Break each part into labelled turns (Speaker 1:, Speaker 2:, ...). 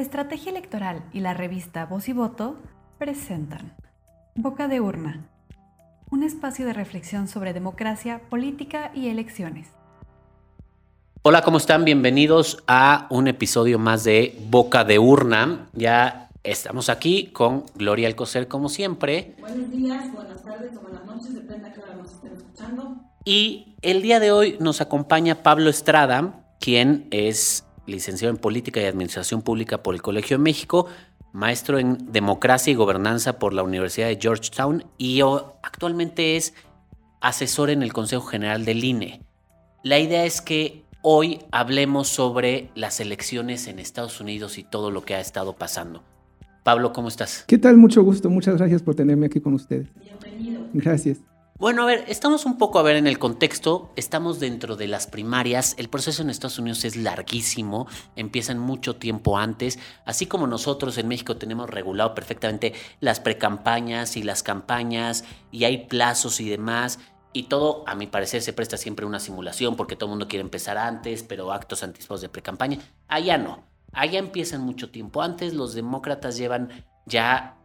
Speaker 1: Estrategia Electoral y la revista Voz y Voto presentan Boca de Urna, un espacio de reflexión sobre democracia, política y elecciones.
Speaker 2: Hola, ¿cómo están? Bienvenidos a un episodio más de Boca de Urna. Ya estamos aquí con Gloria Alcocer, como siempre.
Speaker 3: Buenos días, buenas tardes o buenas noches, depende a qué hora nos estén escuchando.
Speaker 2: Y el día de hoy nos acompaña Pablo Estrada, quien es licenciado en Política y Administración Pública por el Colegio de México, maestro en Democracia y Gobernanza por la Universidad de Georgetown y actualmente es asesor en el Consejo General del INE. La idea es que hoy hablemos sobre las elecciones en Estados Unidos y todo lo que ha estado pasando. Pablo, ¿cómo estás?
Speaker 4: ¿Qué tal? Mucho gusto. Muchas gracias por tenerme aquí con ustedes.
Speaker 3: Bienvenido.
Speaker 4: Gracias.
Speaker 2: Bueno, a ver, estamos un poco a ver en el contexto, estamos dentro de las primarias, el proceso en Estados Unidos es larguísimo, empiezan mucho tiempo antes, así como nosotros en México tenemos regulado perfectamente las precampañas y las campañas y hay plazos y demás. Y todo, a mi parecer, se presta siempre una simulación porque todo el mundo quiere empezar antes, pero actos anticipados de precampaña. Allá no. Allá empiezan mucho tiempo antes. Los demócratas llevan ya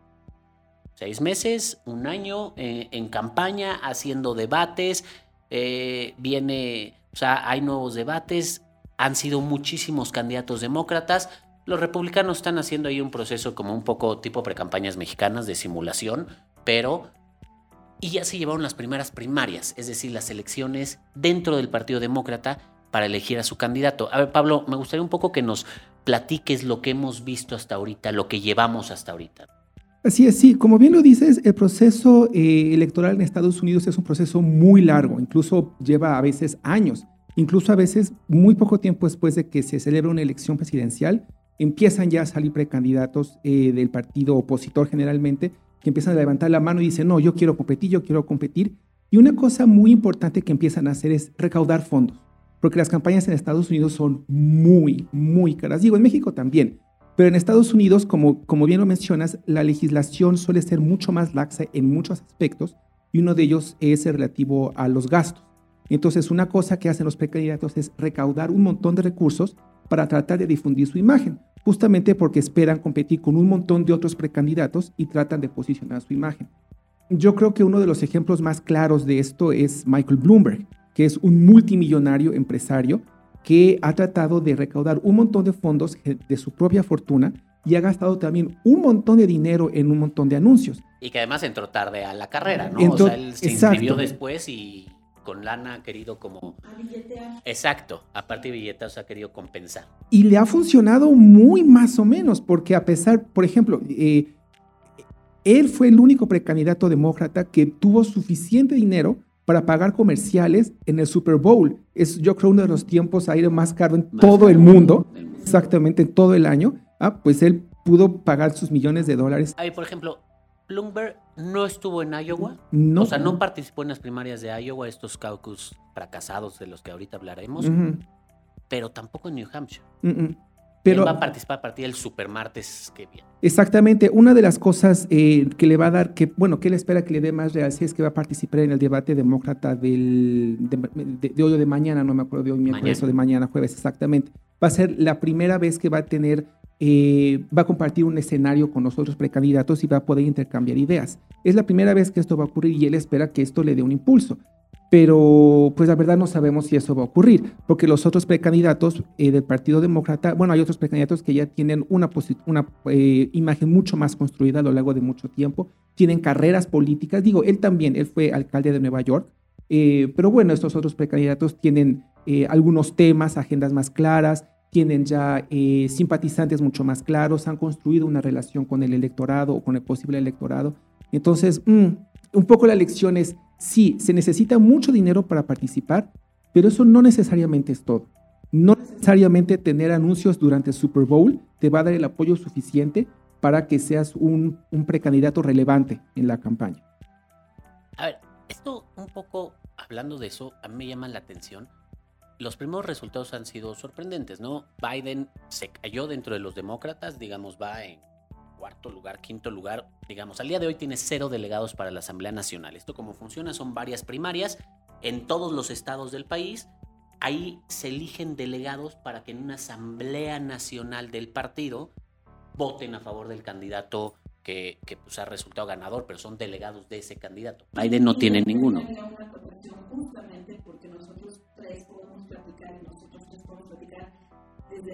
Speaker 2: seis meses, un año eh, en campaña, haciendo debates, eh, viene, o sea, hay nuevos debates, han sido muchísimos candidatos demócratas. Los republicanos están haciendo ahí un proceso como un poco tipo precampañas mexicanas de simulación, pero... Y ya se llevaron las primeras primarias, es decir, las elecciones dentro del Partido Demócrata para elegir a su candidato. A ver, Pablo, me gustaría un poco que nos platiques lo que hemos visto hasta ahorita, lo que llevamos hasta ahorita.
Speaker 4: Así es, sí, como bien lo dices, el proceso eh, electoral en Estados Unidos es un proceso muy largo, incluso lleva a veces años, incluso a veces muy poco tiempo después de que se celebra una elección presidencial, empiezan ya a salir precandidatos eh, del partido opositor generalmente, que empiezan a levantar la mano y dicen, no, yo quiero competir, yo quiero competir. Y una cosa muy importante que empiezan a hacer es recaudar fondos, porque las campañas en Estados Unidos son muy, muy caras. Digo, en México también, pero en Estados Unidos, como, como bien lo mencionas, la legislación suele ser mucho más laxa en muchos aspectos y uno de ellos es el relativo a los gastos. Entonces, una cosa que hacen los precandidatos es recaudar un montón de recursos para tratar de difundir su imagen, justamente porque esperan competir con un montón de otros precandidatos y tratan de posicionar su imagen. Yo creo que uno de los ejemplos más claros de esto es Michael Bloomberg, que es un multimillonario empresario que ha tratado de recaudar un montón de fondos de su propia fortuna y ha gastado también un montón de dinero en un montón de anuncios.
Speaker 2: Y que además entró tarde a la carrera, ¿no? o sea, él se inscribió después y con lana ha querido como... Exacto, aparte de billetes ha querido compensar.
Speaker 4: Y le ha funcionado muy más o menos, porque a pesar, por ejemplo, eh, él fue el único precandidato demócrata que tuvo suficiente dinero para pagar comerciales en el Super Bowl. Es yo creo uno de los tiempos aire más caro en todo el mundo, exactamente en todo el año. Ah, pues él pudo pagar sus millones de dólares.
Speaker 2: Ahí, por ejemplo, Bloomberg no estuvo en Iowa.
Speaker 4: No.
Speaker 2: O sea, no participó en las primarias de Iowa, estos caucus fracasados de los que ahorita hablaremos, pero tampoco en New Hampshire. Pero, Él va a participar a partir del supermartes que viene.
Speaker 4: Exactamente. Una de las cosas eh, que le va a dar, que bueno, que él espera que le dé más realce es que va a participar en el debate demócrata del, de, hoy o de mañana, no me acuerdo de hoy miércoles o de mañana jueves, exactamente. Va a ser la primera vez que va a tener, eh, va a compartir un escenario con los otros precandidatos y va a poder intercambiar ideas. Es la primera vez que esto va a ocurrir y él espera que esto le dé un impulso pero pues la verdad no sabemos si eso va a ocurrir, porque los otros precandidatos eh, del Partido Demócrata, bueno, hay otros precandidatos que ya tienen una, una eh, imagen mucho más construida a lo largo de mucho tiempo, tienen carreras políticas, digo, él también, él fue alcalde de Nueva York, eh, pero bueno, estos otros precandidatos tienen algunos temas, agendas más claras, tienen ya simpatizantes mucho más claros, han construido una relación con el electorado o con el posible electorado. Entonces, mm, un poco la lección es, Sí, se necesita mucho dinero para participar, pero eso no necesariamente es todo. No necesariamente tener anuncios durante Super Bowl te va a dar el apoyo suficiente para que seas un, precandidato relevante en la campaña.
Speaker 2: A ver, esto un poco, hablando de eso, a mí me llama la atención. Los primeros resultados han sido sorprendentes, ¿no? Biden se cayó dentro de los demócratas, digamos, va en cuarto lugar, quinto lugar, digamos, al día de hoy tiene cero delegados para la Asamblea Nacional. Esto como funciona son varias primarias en todos los estados del país. Ahí se eligen delegados para que en una Asamblea Nacional del partido voten a favor del candidato que, que pues, ha resultado ganador, pero son delegados de ese candidato. Biden no tiene ninguno.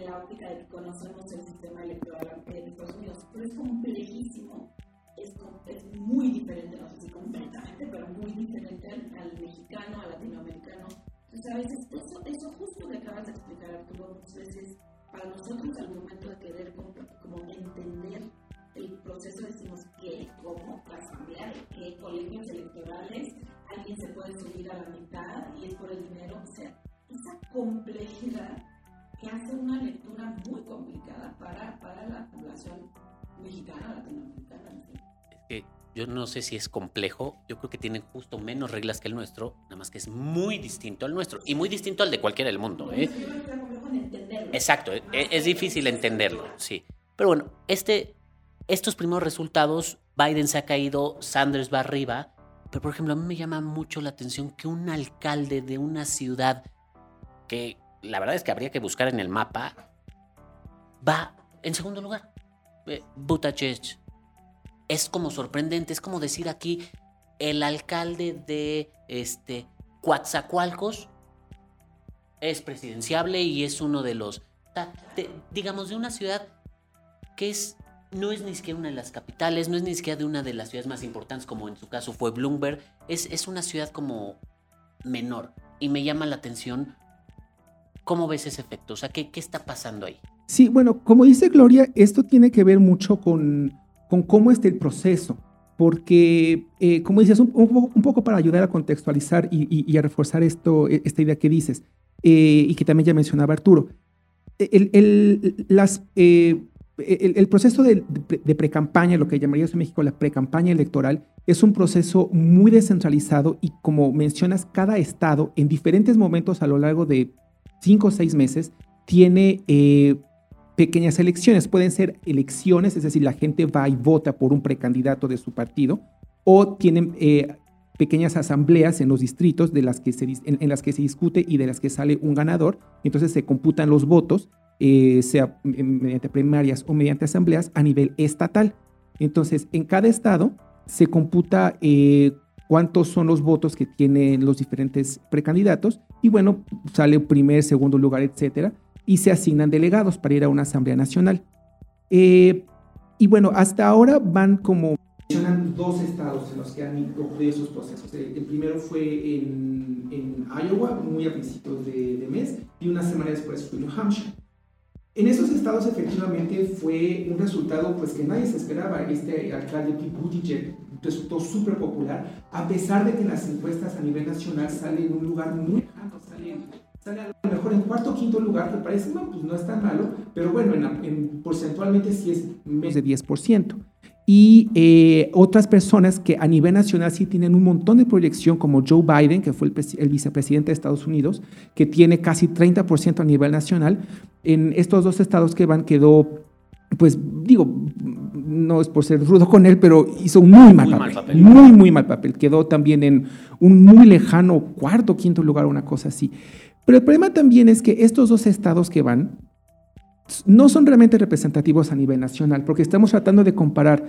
Speaker 3: La óptica de que conocemos el sistema electoral de Estados Unidos. Pero es complejísimo, es, es muy diferente, no sé si completamente, pero muy diferente al, al mexicano, al latinoamericano. Entonces, a veces eso, eso justo que acabas de explicar, Arturo, muchas veces para nosotros al momento de querer como, como entender el proceso decimos que como asamblea, que colegios electorales alguien se puede subir a la mitad y es por el dinero, o sea, esa complejidad que hace una lectura muy complicada para, para la población mexicana, latinoamericana.
Speaker 2: Es que yo no sé si es complejo, yo creo que tienen justo menos reglas que el nuestro, nada más que es muy distinto al nuestro y muy distinto al de cualquiera del mundo. ¿eh? Exacto, es, es difícil entenderlo, sí. Pero bueno, este, estos primeros resultados, Biden se ha caído, Sanders va arriba, pero por ejemplo a mí me llama mucho la atención que un alcalde de una ciudad que la verdad es que habría que buscar en el mapa, va en segundo lugar. Eh. Es como sorprendente, es como decir aquí el alcalde de este Coatzacoalcos es presidenciable y es uno de los, digamos, de una ciudad que es no es ni siquiera una de las capitales, no es ni siquiera de una de las ciudades más importantes, como en su caso fue Bloomberg, es, es una ciudad como menor. Y me llama la atención cómo ves ese efecto, o sea, ¿qué, qué está pasando ahí?
Speaker 4: Sí, bueno, como dice Gloria, esto tiene que ver mucho con, con cómo está el proceso, porque, eh, como dices, un, un, poco, para ayudar a contextualizar y, y, y a reforzar esto, e, esta idea que dices, eh, y que también ya mencionaba Arturo, el, el, las... Eh, el, el, proceso de, de pre-campaña, lo que llamaríamos en México la pre-campaña electoral, es un proceso muy descentralizado y como mencionas, cada estado en diferentes momentos a lo largo de cinco o seis meses tiene eh, pequeñas elecciones. Pueden ser elecciones, es decir, la gente va y vota por un precandidato de su partido, o tienen eh, pequeñas asambleas en los distritos de las que se, en, las que se discute y de las que sale un ganador. Entonces se computan los votos eh, sea mediante primarias o mediante asambleas a nivel estatal. Entonces, en cada estado se computa cuántos son los votos que tienen los diferentes precandidatos y bueno, sale primer, segundo lugar, etcétera, y se asignan delegados para ir a una asamblea nacional. Eh, y bueno, hasta ahora van como mencionan dos estados en los que han ocurrido esos procesos. El, el primero fue en, en, Iowa, muy a principios de, de mes, y una semana después fue en New Hampshire. En esos estados efectivamente fue un resultado pues que nadie se esperaba. Este alcalde Pete Buttigieg resultó súper popular, a pesar de que las encuestas a nivel nacional sale en un lugar muy lejano, sale, sale a lo mejor en cuarto o quinto lugar, que parece, no, pues no es tan malo, pero bueno, en, en porcentualmente sí es menos de 10% y eh, otras personas que a nivel nacional sí tienen un montón de proyección, como Joe Biden, que fue el, el vicepresidente de Estados Unidos, que tiene casi 30% a nivel nacional. En estos dos estados que van quedó, pues digo, no es por ser rudo con él, pero hizo un muy mal, muy papel, mal papel. Muy, muy mal papel. Quedó también en un muy lejano cuarto, quinto lugar, una cosa así. Pero el problema también es que estos dos estados que van, no son realmente representativos a nivel nacional, porque estamos tratando de comparar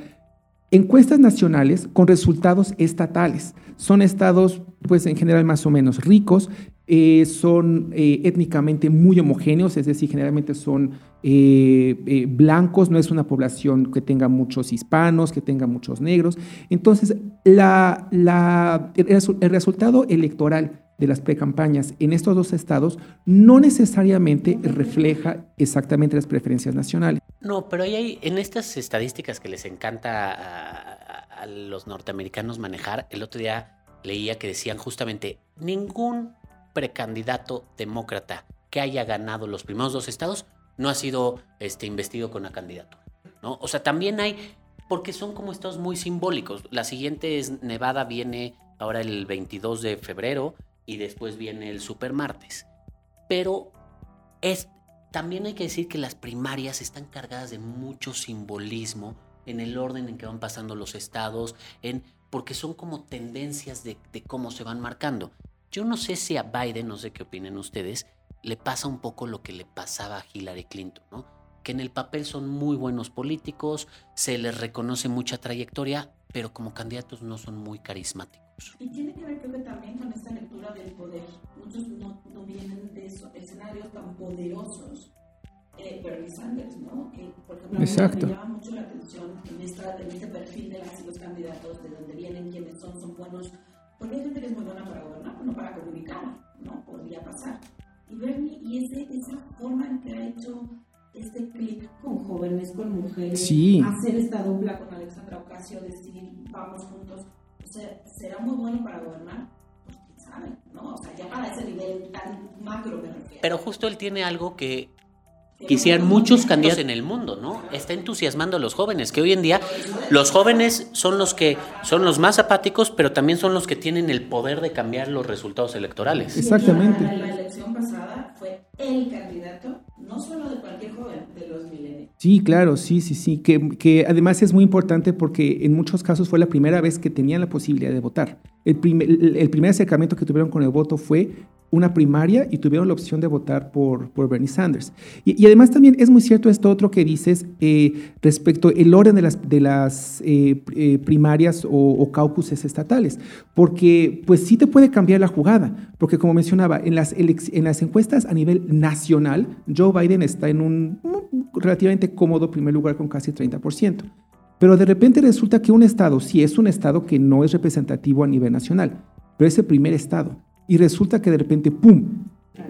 Speaker 4: encuestas nacionales con resultados estatales. Son estados, pues en general más o menos ricos, eh, son eh, étnicamente muy homogéneos, es decir, generalmente son eh, blancos, no es una población que tenga muchos hispanos, que tenga muchos negros. Entonces, la, el, resultado electoral de las precampañas en estos dos estados no necesariamente refleja exactamente las preferencias nacionales.
Speaker 2: No, pero hay, en estas estadísticas que les encanta a los norteamericanos manejar, el otro día leía que decían justamente, ningún precandidato demócrata que haya ganado los primeros dos estados no ha sido este, investido con la candidatura. ¿no? O sea, también hay, porque son como estados muy simbólicos. La siguiente es Nevada, viene ahora el 22 de febrero, y después viene el supermartes. Pero es, también hay que decir que las primarias están cargadas de mucho simbolismo en el orden en que van pasando los estados, en, porque son como tendencias de, de cómo se van marcando. Yo no sé si a Biden, no sé qué opinen ustedes, le pasa un poco lo que le pasaba a Hillary Clinton, ¿no? que en el papel son muy buenos políticos, se les reconoce mucha trayectoria, pero como candidatos no son muy carismáticos.
Speaker 3: Y tiene que ver creo que también con esta lectura del poder. Muchos no, no vienen de esos escenarios tan poderosos. Eh, Bernie Sanders, ¿no? Que, por ejemplo, Exacto. me llama mucho la atención en, esta, en este perfil de las los candidatos, de dónde vienen, quiénes son, son buenos. Porque hay gente que es muy buena para gobernar, no para comunicar, ¿no? Podría pasar. Y Bernie, y ese, esa forma en que ha hecho este clic con jóvenes, con mujeres, hacer esta dupla con Alexandra Ocasio, decir, vamos juntos, o sea, será muy bueno para gobernar. Pues quién sabe, ¿no? O sea, ya para ese nivel tan macro me refiero.
Speaker 2: Pero justo él tiene algo que quisieran muchos candidatos en el mundo, ¿no? Está entusiasmando a los jóvenes, que hoy en día los jóvenes son los que son los más apáticos, pero también son los que tienen el poder de cambiar los resultados electorales.
Speaker 4: Exactamente.
Speaker 3: La, elección pasada fue el candidato, no solo de cualquier joven, de los milenios.
Speaker 4: Sí, claro, sí, sí, sí, que, que además es muy importante porque en muchos casos fue la primera vez que tenían la posibilidad de votar. El primer, el primer acercamiento que tuvieron con el voto fue una primaria y tuvieron la opción de votar por, por Bernie Sanders. Y, además también es muy cierto esto otro que dices eh, respecto el orden de las, de las eh, eh, primarias o, o, caucuses estatales, porque pues sí te puede cambiar la jugada, porque como mencionaba, en las, en las encuestas a nivel nacional, Joe Biden está en un relativamente cómodo primer lugar con casi 30%. Pero de repente resulta que un estado, sí es un estado que no es representativo a nivel nacional, pero es el primer estado y resulta que de repente, ¡pum!,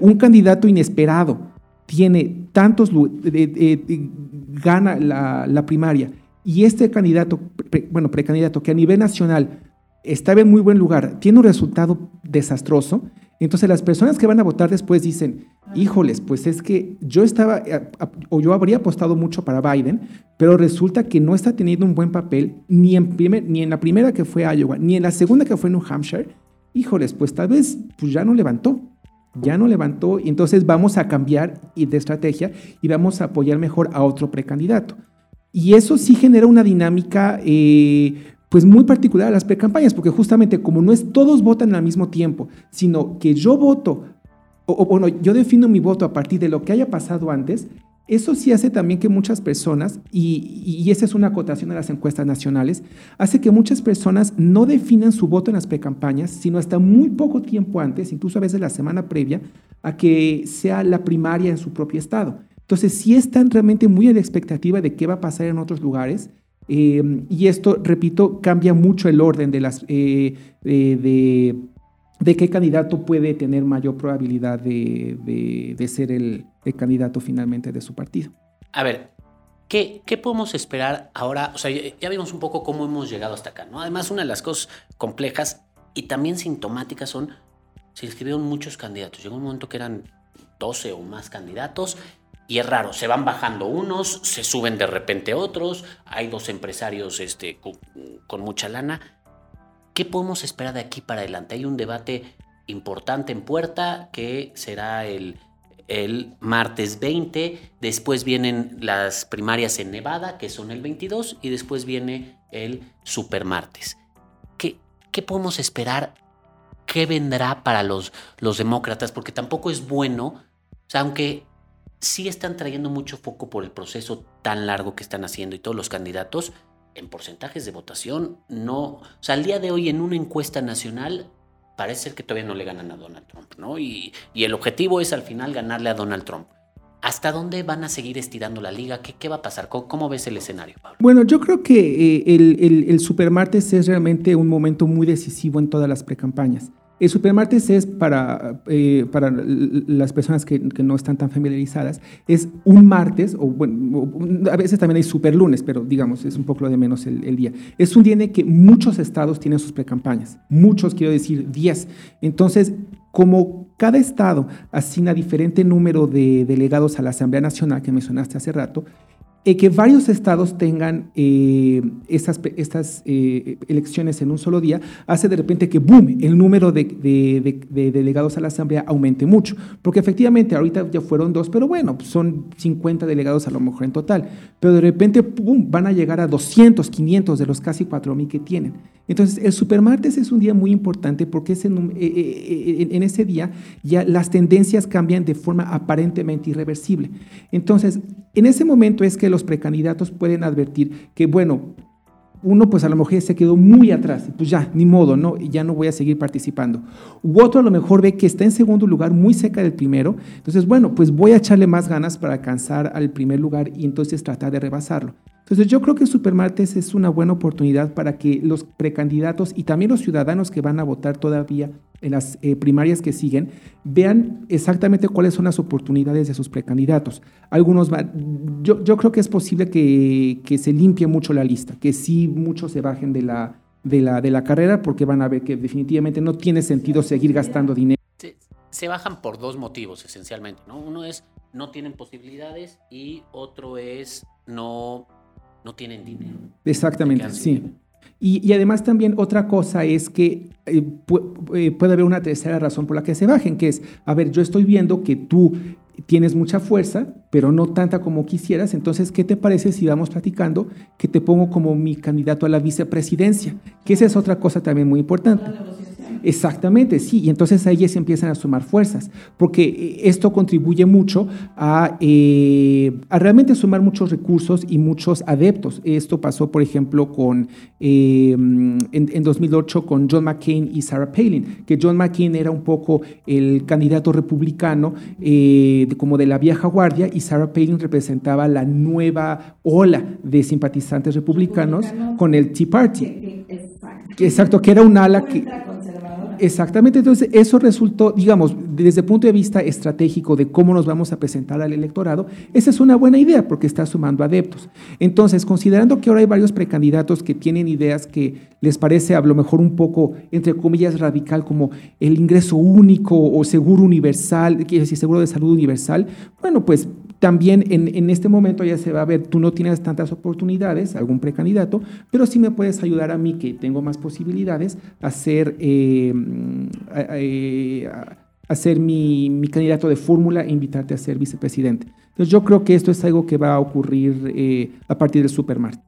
Speaker 4: un candidato inesperado tiene tantos, gana la, primaria y este candidato, bueno, precandidato que a nivel nacional estaba en muy buen lugar, tiene un resultado desastroso, entonces las personas que van a votar después dicen, híjoles, pues es que yo estaba, eh, o yo habría apostado mucho para Biden, pero resulta que no está teniendo un buen papel ni en, ni en la primera que fue Iowa, ni en la segunda que fue New Hampshire, híjoles, pues tal vez pues ya no levantó, ya no levantó y entonces vamos a cambiar de estrategia y vamos a apoyar mejor a otro precandidato. Y eso sí genera una dinámica eh, pues muy particular a las precampañas, porque justamente como no es todos votan al mismo tiempo, sino que yo voto, o bueno, yo defino mi voto a partir de lo que haya pasado antes, eso sí hace también que muchas personas, y, esa es una acotación de las encuestas nacionales, hace que muchas personas no definan su voto en las precampañas, sino hasta muy poco tiempo antes, incluso a veces la semana previa, a que sea la primaria en su propio estado. Entonces, sí están realmente muy a la expectativa de qué va a pasar en otros lugares. Eh, y esto, repito, cambia mucho el orden de las, eh, de, de qué candidato puede tener mayor probabilidad de, ser el, candidato finalmente de su partido.
Speaker 2: A ver, ¿qué, ¿qué, podemos esperar ahora? O sea, ya, vimos un poco cómo hemos llegado hasta acá, ¿no? Además, una de las cosas complejas y también sintomáticas son, se inscribieron muchos candidatos. Llegó un momento que eran 12 o más candidatos y es raro, se van bajando unos, se suben de repente otros, hay dos empresarios este, con mucha lana. ¿Qué podemos esperar de aquí para adelante? Hay un debate importante en puerta que será el, el martes 20, después vienen las primarias en Nevada, que son el 22, y después viene el supermartes. ¿Qué, qué podemos esperar? ¿Qué vendrá para los, los demócratas? Porque tampoco es bueno, aunque sí están trayendo mucho foco por el proceso tan largo que están haciendo y todos los candidatos, en porcentajes de votación, no. O sea, al día de hoy en una encuesta nacional parece ser que todavía no le ganan a Donald Trump, ¿no? Y, el objetivo es al final ganarle a Donald Trump. ¿Hasta dónde van a seguir estirando la liga? ¿Qué, qué va a pasar? ¿Cómo, ves el escenario, Pablo?
Speaker 4: Bueno, yo creo que eh, el, el, el Supermartes es realmente un momento muy decisivo en todas las precampañas. El supermartes es para, eh, para las personas que, no están tan familiarizadas, es un martes, o bueno, a veces también hay superlunes, pero digamos, es un poco lo de menos el, día. Es un día en que muchos estados tienen sus precampañas, muchos, quiero decir, 10. Entonces, como cada estado asigna diferente número de delegados a la Asamblea Nacional que mencionaste hace rato, eh, que varios estados tengan eh, estas, estas eh, elecciones en un solo día hace de repente que, boom, el número de, delegados a la Asamblea aumente mucho. Porque efectivamente ahorita ya fueron dos, pero bueno, son 50 delegados a lo mejor en total. Pero de repente, boom, van a llegar a 200, 500 de los casi 4.000 que tienen. Entonces, el supermartes es un día muy importante porque es en, en, ese día ya las tendencias cambian de forma aparentemente irreversible. Entonces, en ese momento es que los precandidatos pueden advertir que, bueno, uno pues a lo mejor se quedó muy atrás, pues ya, ni modo, ¿no? ya no voy a seguir participando. U otro a lo mejor ve que está en segundo lugar, muy cerca del primero, entonces bueno, pues voy a echarle más ganas para alcanzar al primer lugar y entonces tratar de rebasarlo. Entonces yo creo que Supermartes es una buena oportunidad para que los precandidatos y también los ciudadanos que van a votar todavía en las eh, primarias que siguen, vean exactamente cuáles son las oportunidades de sus precandidatos. Algunos van, yo, yo creo que es posible que, que, se limpie mucho la lista, que sí muchos se bajen de la, de, la, de la carrera porque van a ver que definitivamente no tiene sentido seguir gastando dinero.
Speaker 2: Se, se bajan por dos motivos esencialmente, ¿no? Uno es no tienen posibilidades y otro es no, no tienen dinero.
Speaker 4: Exactamente, sí. Y, además también otra cosa es que eh, eh, puede haber una tercera razón por la que se bajen, que es, a ver, yo estoy viendo que tú tienes mucha fuerza, pero no tanta como quisieras, entonces, ¿qué te parece si vamos platicando que te pongo como mi candidato a la vicepresidencia? Que esa es otra cosa también muy importante. Exactamente, sí, y entonces ahí se empiezan a sumar fuerzas, porque eh, esto contribuye mucho a, eh, a, realmente sumar muchos recursos y muchos adeptos. Esto pasó, por ejemplo, con, eh, en, 2008 con John McCain y Sarah Palin, que John McCain era un poco el candidato republicano como de la vieja guardia y Sarah Palin representaba la nueva ola de simpatizantes republicanos con el Tea Party. Exacto, que era un ala que Exactamente, entonces eso resultó, digamos, desde el punto de vista estratégico de cómo nos vamos a presentar al electorado, esa es una buena idea porque está sumando adeptos. Entonces, considerando que ahora hay varios precandidatos que tienen ideas que les parece a lo mejor un poco, entre comillas, radical, como el ingreso único o seguro universal, quiere decir seguro de salud universal, bueno, pues también en, este momento ya se va a ver, tú no tienes tantas oportunidades, algún precandidato, pero sí me puedes ayudar a mí, que tengo más posibilidades, a ser, eh, mi, candidato de fórmula e invitarte a ser vicepresidente. Entonces yo creo que esto es algo que va a ocurrir eh, a partir del Supermart.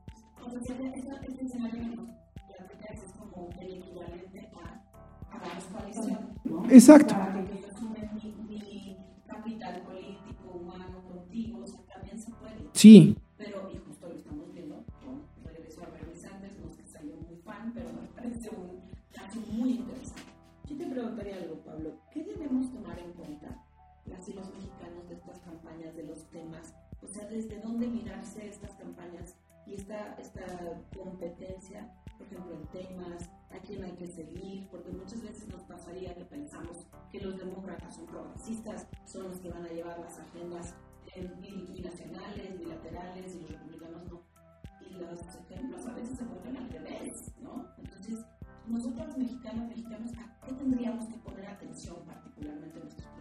Speaker 4: Exacto. Sí.
Speaker 3: Pero, y justo lo estamos viendo con regreso a Bernie Sanders, no es que salió muy fan, pero me parece un caso muy interesante. Yo te preguntaría algo, Pablo, ¿qué debemos tomar en cuenta las y los mexicanos de estas campañas, de los temas? O sea, ¿desde dónde mirarse estas campañas y esta, esta competencia, por ejemplo, en temas, a quién hay que seguir? Porque muchas veces nos pasaría que pensamos que los demócratas son progresistas, son los que van a llevar las agendas binacionales, bilaterales, y los republicanos no. Y los ejemplos a veces se ponen al revés, ¿no? Entonces, nosotros mexicanos, mexicanos, ¿a qué tendríamos que poner atención particularmente en nuestros?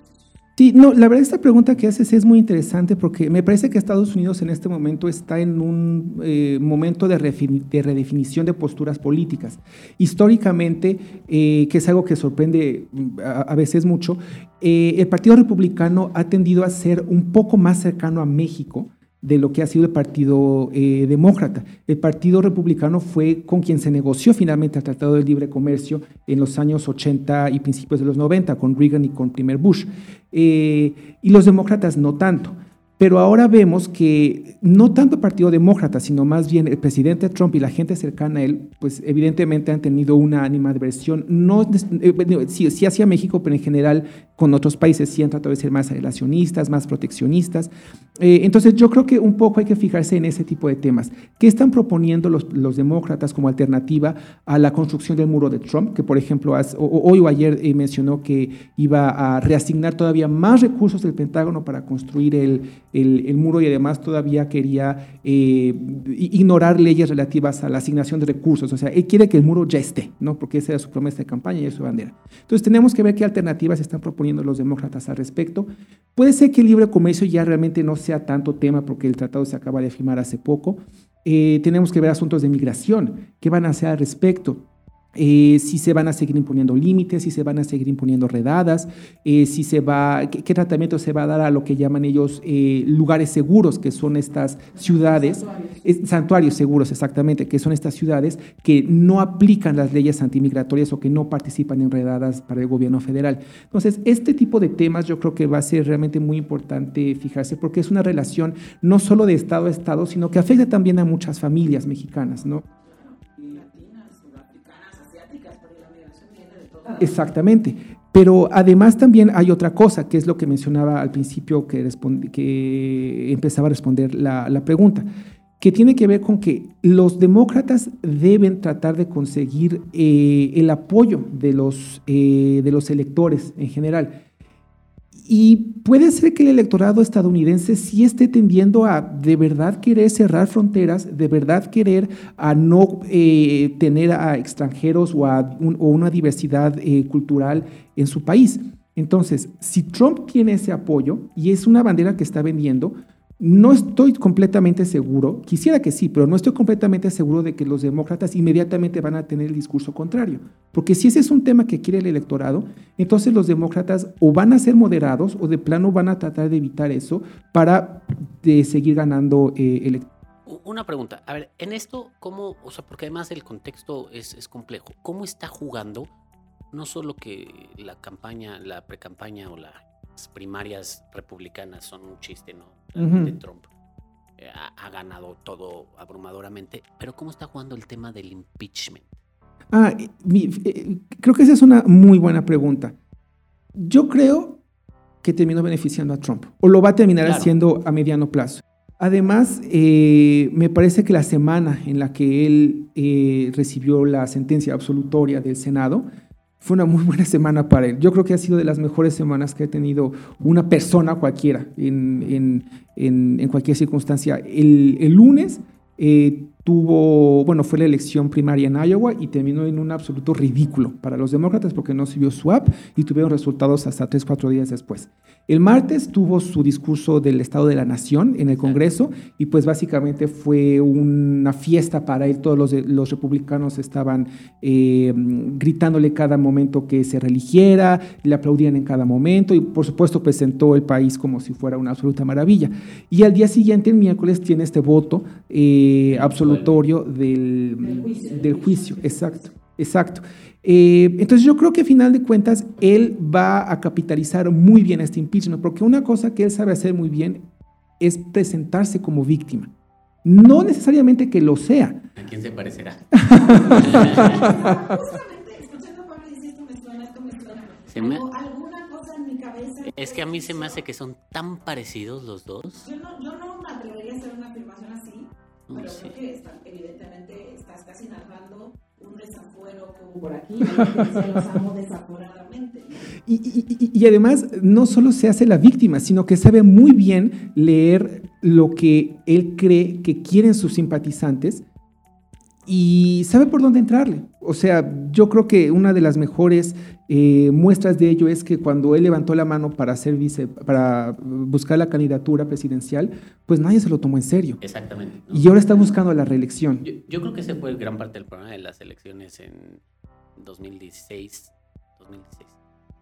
Speaker 4: Sí, no, la verdad esta pregunta que haces es muy interesante porque me parece que Estados Unidos en este momento está en un eh, momento de, de, redefinición de posturas políticas. Históricamente, eh, que es algo que sorprende mm, a, a veces mucho, eh, el Partido Republicano ha tendido a ser un poco más cercano a México de lo que ha sido el Partido eh, Demócrata. El Partido Republicano fue con quien se negoció finalmente el Tratado de Libre Comercio en los años 80 y principios de los 90, con Reagan y con primer Bush. Eh, y los demócratas no tanto. Pero ahora vemos que no tanto el Partido Demócrata, sino más bien el presidente Trump y la gente cercana a él, pues evidentemente han tenido una animadversión, no, eh, sí, hacia México, pero en general con otros países sí han tratado de ser más relacionistas, más proteccionistas. Eh, entonces yo creo que un poco hay que fijarse en ese tipo de temas. ¿Qué están proponiendo los, demócratas como alternativa a la construcción del muro de Trump? Que por ejemplo hoy o ayer eh, mencionó que iba a reasignar todavía más recursos del Pentágono para construir el, el, muro y además todavía quería eh, ignorar leyes relativas a la asignación de recursos. O sea, él quiere que el muro ya esté, ¿no? porque esa era su promesa de campaña y es su bandera. Entonces tenemos que ver qué alternativas están proponiendo los demócratas al respecto. Puede ser que el libre comercio ya realmente no sea tanto tema porque el tratado se acaba de firmar hace poco. Eh, tenemos que ver asuntos de migración, qué van a hacer al respecto. Eh, si se van a seguir imponiendo límites, si se van a seguir imponiendo redadas, eh, si se va, qué, tratamiento se va a dar a lo que llaman ellos eh, lugares seguros, que son estas ciudades, santuarios. seguros exactamente, que son estas ciudades que no aplican las leyes antimigratorias o que no participan en redadas para el gobierno federal. Entonces, este tipo de temas yo creo que va a ser realmente muy importante fijarse porque es una relación no solo de Estado a Estado, sino que afecta también a muchas familias mexicanas, ¿no? Exactamente. Pero además también hay otra cosa, que es lo que mencionaba al principio que, empezaba a responder la, pregunta, que tiene que ver con que los demócratas deben tratar de conseguir eh, el apoyo de los, eh, de los electores en general. Y puede ser que el electorado estadounidense sí esté tendiendo a de verdad querer cerrar fronteras, de verdad querer a no eh, tener a extranjeros o, a una diversidad eh, cultural en su país. Entonces, si Trump tiene ese apoyo y es una bandera que está vendiendo, no estoy completamente seguro, quisiera que sí, pero no estoy completamente seguro de que los demócratas inmediatamente van a tener el discurso contrario. Porque si ese es un tema que quiere el electorado, entonces los demócratas o van a ser moderados o de plano van a tratar de evitar eso para de seguir ganando eh,
Speaker 2: Una pregunta, a ver, en esto, ¿cómo, o sea, porque además el contexto es, es complejo, ¿cómo está jugando no solo que la campaña, la precampaña o las primarias republicanas son un chiste, ¿no? de Trump eh, ha, ganado todo abrumadoramente, pero ¿cómo está jugando el tema del impeachment?
Speaker 4: Ah, eh, creo que esa es una muy buena pregunta. Yo creo que terminó beneficiando a Trump, o lo va a terminar haciendo a mediano plazo. Además, eh, me parece que la semana en la que él recibió la sentencia absolutoria del Senado fue una muy buena semana para él. Yo creo que ha sido de las mejores semanas que ha tenido una persona cualquiera en, cualquier circunstancia. El, el lunes eh, tuvo, bueno, fue la elección primaria en Iowa y terminó en un absoluto ridículo para los demócratas porque no sirvió swap y tuvieron resultados hasta tres, cuatro días después. El martes tuvo su discurso del Estado de la Nación en el Congreso y pues básicamente fue una fiesta para él. Todos los, los republicanos estaban eh, gritándole cada momento que se religiera, le aplaudían en cada momento y por supuesto presentó el país como si fuera una absoluta maravilla. Y al día siguiente, el miércoles, tiene este voto eh, absolutorio del, del juicio. Exacto, exacto. Eh, entonces yo creo que a final de cuentas él va a capitalizar muy bien este impeachment, porque una cosa que él sabe hacer muy bien es presentarse como víctima. No necesariamente que lo sea.
Speaker 2: ¿A quién se parecerá? Es que a mí se me hace que son tan parecidos los dos.
Speaker 3: Yo no, yo no pero creo que evidentemente estás casi narrando un desafuero como por aquí, los amo desaforadamente.
Speaker 4: Y, y, y, además, no solo se hace la víctima, sino que sabe muy bien leer lo que él cree que quieren sus simpatizantes y sabe por dónde entrarle. O sea, yo creo que una de las mejores eh, muestras de ello es que cuando él levantó la mano para ser vice, para buscar la candidatura presidencial, pues nadie se lo tomó en serio.
Speaker 2: Exactamente.
Speaker 4: Y ahora está buscando la reelección.
Speaker 2: Yo, creo que ese fue gran parte del problema de las elecciones en 2016, 2016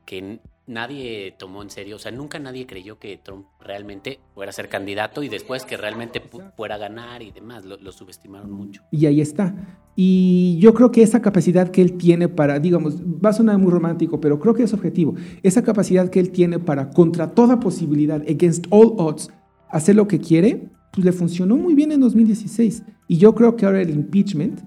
Speaker 2: que nadie tomó en serio, o sea, nunca nadie creyó que Trump realmente fuera a ser candidato y después que realmente fuera a ganar y demás, lo, subestimaron mucho.
Speaker 4: Y ahí está. Y yo creo que esa capacidad que él tiene para, digamos, va a sonar muy romántico, pero creo que es objetivo, esa capacidad que él tiene para, contra toda posibilidad, against all odds, hacer lo que quiere, pues le funcionó muy bien en 2016. Y yo creo que ahora el impeachment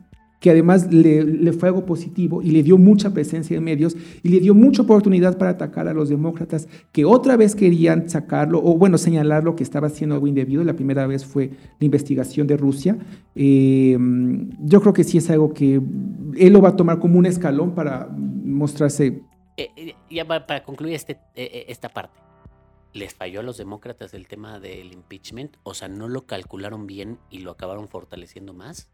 Speaker 4: que además le, fue algo positivo y le dio mucha presencia en medios y le dio mucha oportunidad para atacar a los demócratas que otra vez querían sacarlo o bueno, señalarlo que estaba haciendo algo indebido. La primera vez fue la investigación de Rusia. Eh, yo creo que sí es algo que él lo va a tomar como un escalón para mostrarse.
Speaker 2: Eh, eh, ya para, concluir este, esta parte. ¿Les falló a los demócratas el tema del impeachment? O sea, ¿no lo calcularon bien y lo acabaron fortaleciendo más?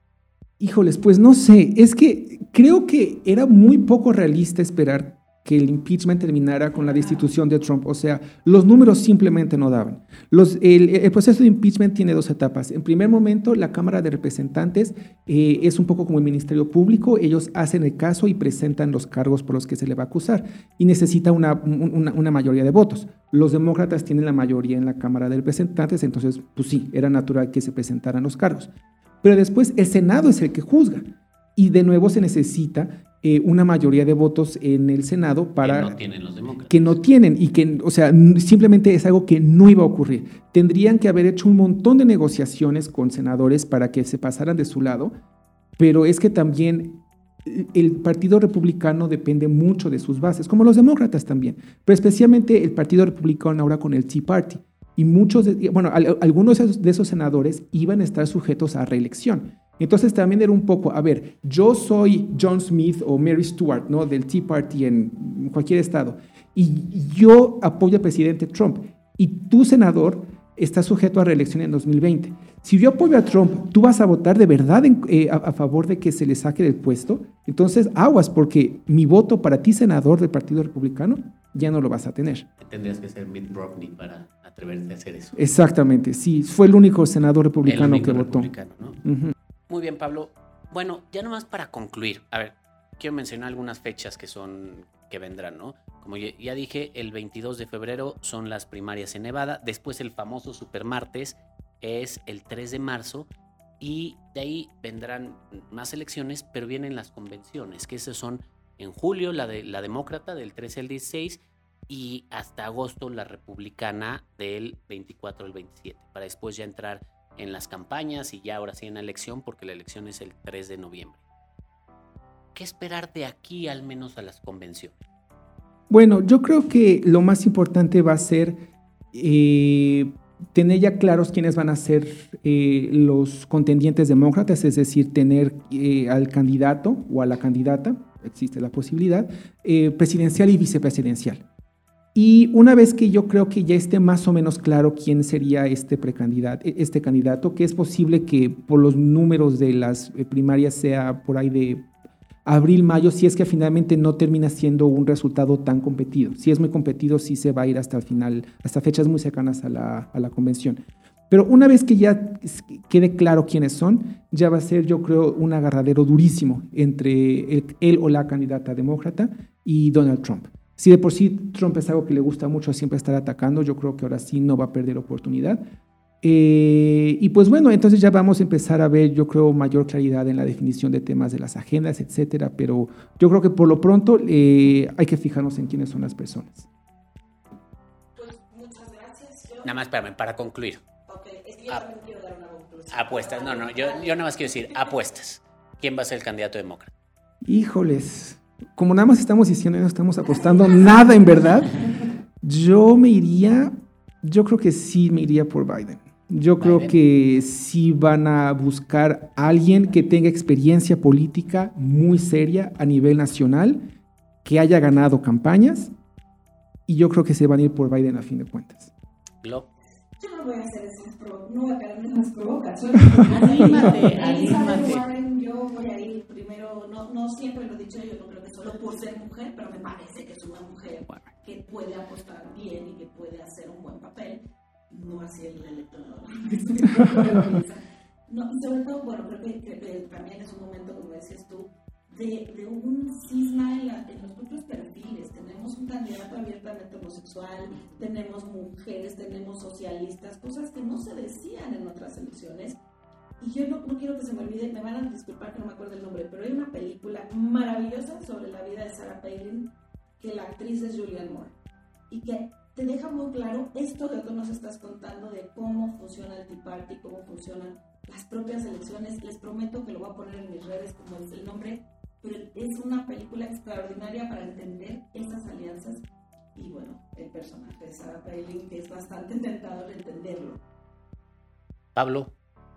Speaker 4: Híjoles, pues no sé, es que creo que era muy poco realista esperar que el impeachment terminara con la destitución de Trump. O sea, los números simplemente no daban. Los, el, proceso de impeachment tiene dos etapas. En primer momento, la Cámara de Representantes eh, es un poco como el Ministerio Público. Ellos hacen el caso y presentan los cargos por los que se le va a acusar y necesita una, una, una mayoría de votos. Los demócratas tienen la mayoría en la Cámara de Representantes, entonces, pues sí, era natural que se presentaran los cargos. Pero después el Senado es el que juzga. Y de nuevo se necesita eh, una mayoría de votos en el Senado para...
Speaker 2: Que no tienen los demócratas.
Speaker 4: Que no tienen y que, o sea, simplemente es algo que no iba a ocurrir. Tendrían que haber hecho un montón de negociaciones con senadores para que se pasaran de su lado, pero es que también el Partido Republicano depende mucho de sus bases, como los demócratas también, pero especialmente el Partido Republicano ahora con el Tea Party. Y muchos, bueno, algunos de esos senadores iban a estar sujetos a reelección. Entonces también era un poco, a ver, yo soy John Smith o Mary Stewart, ¿no? Del Tea Party en cualquier estado, y yo apoyo al presidente Trump, y tu senador está sujeto a reelección en 2020. Si yo apoyo a Trump, ¿tú vas a votar de verdad eh, a, favor de que se le saque del puesto? Entonces, aguas, porque mi voto para ti, senador del Partido Republicano, ya no lo vas a tener.
Speaker 2: Tendrías que ser Mitt Romney para atreverte a hacer eso.
Speaker 4: Exactamente, sí, fue el único senador republicano que votó.
Speaker 2: Muy bien, Pablo. Bueno, ya nomás para concluir, a ver, quiero mencionar algunas fechas que son que vendrán, ¿no? Como ya dije, el 22 de febrero son las primarias en Nevada, después el famoso supermartes es el 3 de marzo y de ahí vendrán más elecciones, pero vienen las convenciones, que esas son en julio la de la demócrata del 13 al 16 y hasta agosto la republicana del 24 al 27, para después ya entrar en las campañas y ya ahora sí en la elección, porque la elección es el 3 de noviembre. ¿Qué esperar de aquí al menos a las convenciones?
Speaker 4: Bueno, yo creo que lo más importante va a ser eh, tener ya claros quiénes van a ser eh, los contendientes demócratas, es decir, tener eh, al candidato o a la candidata, existe la posibilidad, presidencial y vicepresidencial. Y una vez que yo creo que ya esté más o menos claro quién sería este precandidato, este candidato, que es posible que por los números de las eh, primarias sea por ahí de abril, mayo, si es que finalmente no termina siendo un resultado tan competido. Si es muy competido, sí se va a ir hasta el final, hasta fechas muy cercanas a la, a la convención. Pero una vez que ya quede claro quiénes son, ya va a ser, yo creo, un agarradero durísimo entre él o la candidata demócrata y Donald Trump. Si de por sí Trump es algo que le gusta mucho siempre estar atacando, yo creo que ahora sí no va a perder oportunidad. Eh, y pues bueno, entonces ya vamos a empezar a ver, yo creo, mayor claridad en la definición de temas de las agendas, etcétera. Pero yo creo que por lo pronto eh, hay que fijarnos en quiénes son las personas.
Speaker 3: Pues muchas gracias.
Speaker 2: Nada más, espérame, para concluir.
Speaker 3: Ok, es que yo también quiero dar una conclusión.
Speaker 2: Apuestas, no, no, yo, yo nada más quiero decir, apuestas. ¿Quién va a ser el candidato demócrata?
Speaker 4: Híjoles como nada más estamos diciendo y no estamos apostando nada en verdad, yo me iría, yo creo que sí me iría por Biden. Yo creo que sí van a buscar a alguien que tenga experiencia política muy seria a nivel nacional, que haya ganado campañas, y yo creo que se van a ir por Biden a fin de cuentas.
Speaker 3: Yo no voy a hacer esas no voy a caer en esas provocaciones. anímate, anímate. Yo voy a ir primero, no, no siempre lo he dicho, yo no creo que solo por ser mujer, pero me parece que es una mujer que puede apostar bien y que puede hacer un buen papel, no así el electorado. no, y sobre todo, bueno, creo que, que, también es un momento, como decías tú, de, de un cisma en, la, en, los propios perfiles. Tenemos un candidato abiertamente homosexual, tenemos mujeres, tenemos socialistas, cosas que no se decían en otras elecciones y yo no, quiero que se me olvide, me van a disculpar que no me acuerdo el nombre, pero hay una película maravillosa sobre la vida de Sarah Palin, que la actriz es Julianne Moore, y que te deja muy claro esto que tú nos estás contando de cómo funciona el Tea Party, cómo funcionan las propias elecciones. Les prometo que lo voy a poner en mis redes como es el nombre, pero es una película extraordinaria para entender esas alianzas y bueno, el personaje de Sarah Palin, que es bastante tentador entenderlo.
Speaker 2: Pablo,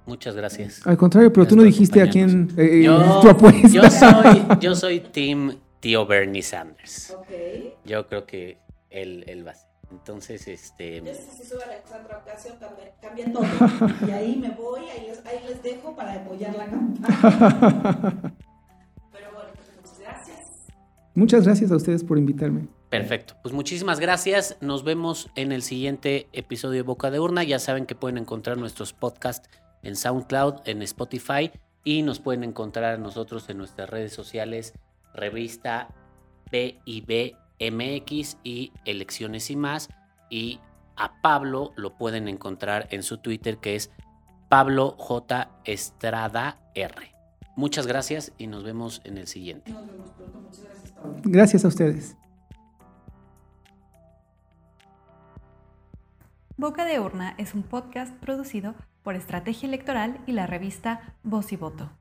Speaker 2: Muchas gracias.
Speaker 4: Al contrario, pero tú no dijiste a quién eh, tu apuesta.
Speaker 2: Yo soy, yo soy Team Tío Bernie Sanders. Okay. Yo creo que él, él va a ser. Entonces, este.
Speaker 3: Yo sé si sube Alexandra Ocasio, cambia, todo. y ahí me voy, ahí les, ahí les dejo para apoyar la campaña. muchas gracias.
Speaker 4: A ustedes por invitarme.
Speaker 2: Perfecto. Pues muchísimas gracias. Nos vemos en el siguiente episodio de Boca de Urna. Ya saben que pueden encontrar nuestros podcasts en SoundCloud, en Spotify y nos pueden encontrar a nosotros en nuestras redes sociales, revista BIBMX y Elecciones y más. Y a Pablo lo pueden encontrar en su Twitter que es Pablo J. Estrada R. Muchas gracias y nos vemos en el siguiente. Nos vemos pronto.
Speaker 4: Muchas gracias. Gracias a ustedes.
Speaker 1: Boca de Urna es un podcast producido por Estrategia Electoral y la revista Voz y Voto.